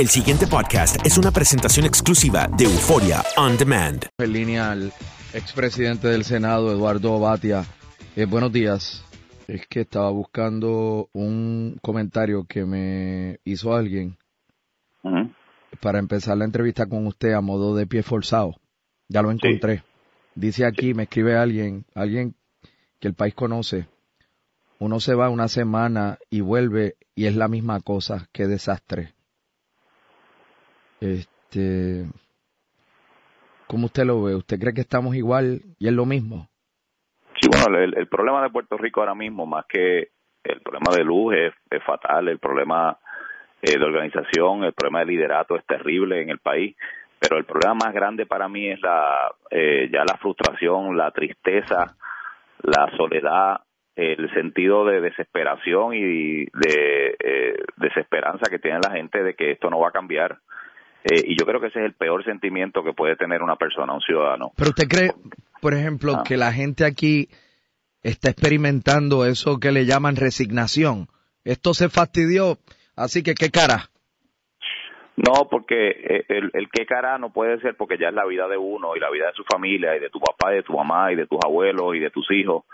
El siguiente podcast es una presentación exclusiva de Euforia On Demand. En línea al expresidente del Senado, Eduardo Batia. Eh, buenos días. Es que estaba buscando un comentario que me hizo alguien para empezar la entrevista con usted a modo de pie forzado. Ya lo encontré. Dice aquí, me escribe alguien, alguien que el país conoce. Uno se va una semana y vuelve y es la misma cosa. Qué desastre. Este, ¿cómo usted lo ve? ¿Usted cree que estamos igual y es lo mismo? Sí, bueno, el, el problema de Puerto Rico ahora mismo, más que el problema de luz, es, es fatal, el problema eh, de organización, el problema de liderato es terrible en el país, pero el problema más grande para mí es la eh, ya la frustración, la tristeza, la soledad, el sentido de desesperación y de eh, desesperanza que tiene la gente de que esto no va a cambiar. Eh, y yo creo que ese es el peor sentimiento que puede tener una persona, un ciudadano. Pero usted cree, por ejemplo, Ah. que la gente aquí está experimentando eso que le llaman resignación. Esto se fastidió, así que qué cara. No, porque eh, el, el qué cara no puede ser porque ya es la vida de uno y la vida de su familia y de tu papá y de tu mamá y de tus abuelos y de tus hijos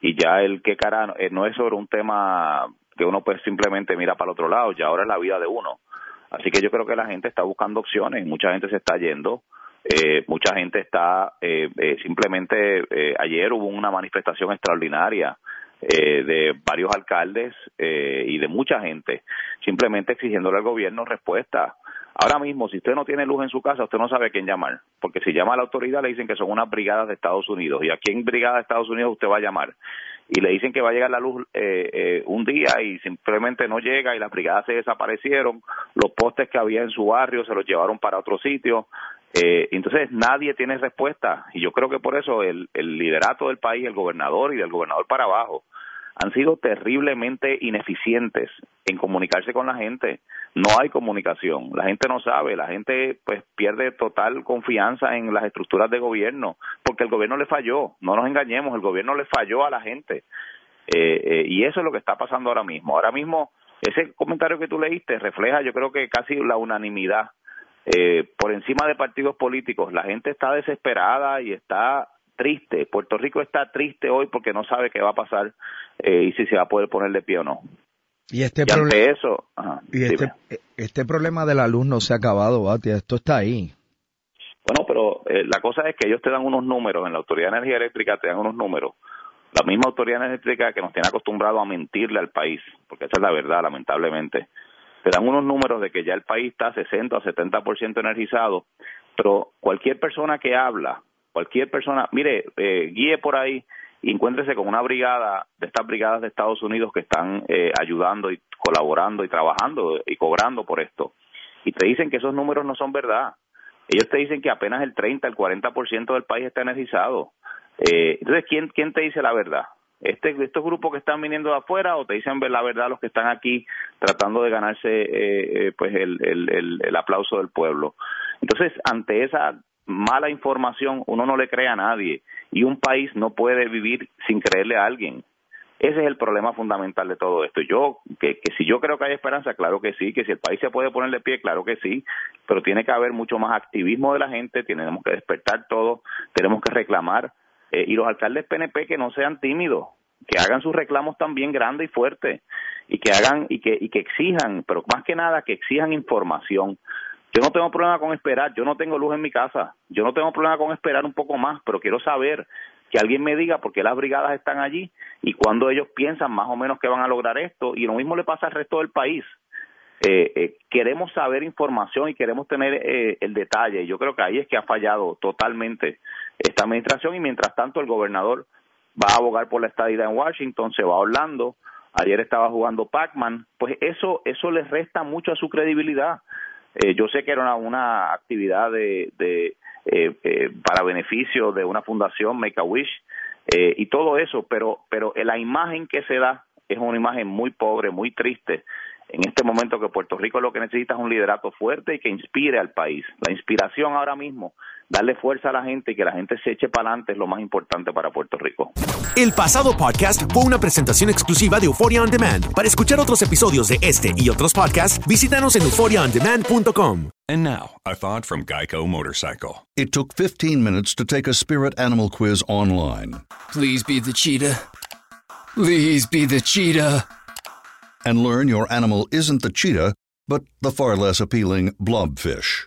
y ya el qué cara eh, no es sobre un tema que uno pues simplemente mira para el otro lado, ya ahora es la vida de uno. Así que yo creo que la gente está buscando opciones, mucha gente se está yendo, eh, mucha gente está eh, eh, simplemente eh, ayer hubo una manifestación extraordinaria eh, de varios alcaldes eh, y de mucha gente simplemente exigiéndole al gobierno respuesta. Ahora mismo, si usted no tiene luz en su casa, usted no sabe a quién llamar, porque si llama a la autoridad le dicen que son unas brigadas de Estados Unidos. Y a quién brigada de Estados Unidos usted va a llamar y le dicen que va a llegar la luz eh, eh, un día y simplemente no llega y las brigadas se desaparecieron, los postes que había en su barrio se los llevaron para otro sitio, eh, entonces nadie tiene respuesta y yo creo que por eso el, el liderato del país, el gobernador y del gobernador para abajo, han sido terriblemente ineficientes en comunicarse con la gente. No hay comunicación, la gente no sabe, la gente pues pierde total confianza en las estructuras de gobierno, porque el gobierno le falló, no nos engañemos, el gobierno le falló a la gente. Eh, eh, y eso es lo que está pasando ahora mismo. Ahora mismo, ese comentario que tú leíste refleja yo creo que casi la unanimidad eh, por encima de partidos políticos. La gente está desesperada y está triste. Puerto Rico está triste hoy porque no sabe qué va a pasar eh, y si se va a poder poner de pie o no. Y este, Y ante eso, ajá, y este, dime. este problema de la luz no se ha acabado, Batia. Esto está ahí. Bueno, pero eh, la cosa es que ellos te dan unos números, en la Autoridad de Energía Eléctrica te dan unos números. La misma Autoridad Eléctrica que nos tiene acostumbrado a mentirle al país, porque esa es la verdad, lamentablemente. Te dan unos números de que ya el país está 60 o 70% energizado, pero cualquier persona que habla, cualquier persona, mire, eh, guíe por ahí y encuéntrese con una brigada de estas brigadas de Estados Unidos que están eh, ayudando y colaborando y trabajando y cobrando por esto. Y te dicen que esos números no son verdad. Ellos te dicen que apenas el 30, el 40% del país está energizado. Eh, entonces, ¿quién, ¿quién te dice la verdad? Este, ¿Estos grupos que están viniendo de afuera o te dicen la verdad los que están aquí tratando de ganarse eh, eh, pues el, el, el, el aplauso del pueblo? Entonces, ante esa mala información, uno no le cree a nadie y un país no puede vivir sin creerle a alguien. Ese es el problema fundamental de todo esto. Yo, que, que si yo creo que hay esperanza, claro que sí, que si el país se puede poner de pie, claro que sí, pero tiene que haber mucho más activismo de la gente, tenemos que despertar todo, tenemos que reclamar, eh, y los alcaldes PNP que no sean tímidos, que hagan sus reclamos también grandes y fuertes, y que hagan, y que, y que exijan, pero más que nada que exijan información. Yo no tengo problema con esperar, yo no tengo luz en mi casa, yo no tengo problema con esperar un poco más, pero quiero saber que alguien me diga por qué las brigadas están allí y cuando ellos piensan más o menos que van a lograr esto y lo mismo le pasa al resto del país. Eh, eh, queremos saber información y queremos tener eh, el detalle. Yo creo que ahí es que ha fallado totalmente esta administración y mientras tanto el gobernador va a abogar por la estadía en Washington, se va a Orlando, ayer estaba jugando Pac-Man, pues eso eso les resta mucho a su credibilidad. Eh, yo sé que era una, actividad de, de eh, eh, para beneficio de una fundación Make a Wish eh, y todo eso, pero pero la imagen que se da es una imagen muy pobre, muy triste. En este momento que Puerto Rico lo que necesita es un liderato fuerte y que inspire al país. La inspiración ahora mismo, darle fuerza a la gente y que la gente se eche para adelante es lo más importante para Puerto Rico. El pasado podcast fue una presentación exclusiva de Euphoria On Demand. Para escuchar otros episodios de este y otros podcasts, visítanos en euphoriaondemand.com. And now, a thought from Geico Motorcycle. It took 15 minutes to take a spirit animal quiz online Please be the cheetah. Please be the cheetah. and learn your animal isn't the cheetah, but the far less appealing blobfish.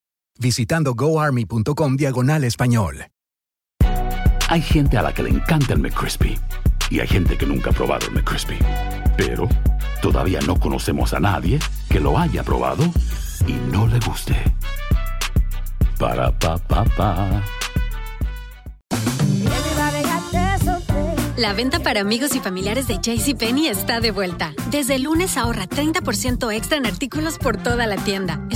visitando goarmy.com diagonal español. Hay gente a la que le encanta el McCrispy y hay gente que nunca ha probado el McCrispy. Pero todavía no conocemos a nadie que lo haya probado y no le guste. Para pa pa pa. La venta para amigos y familiares de JCPenney está de vuelta. Desde el lunes ahorra 30% extra en artículos por toda la tienda.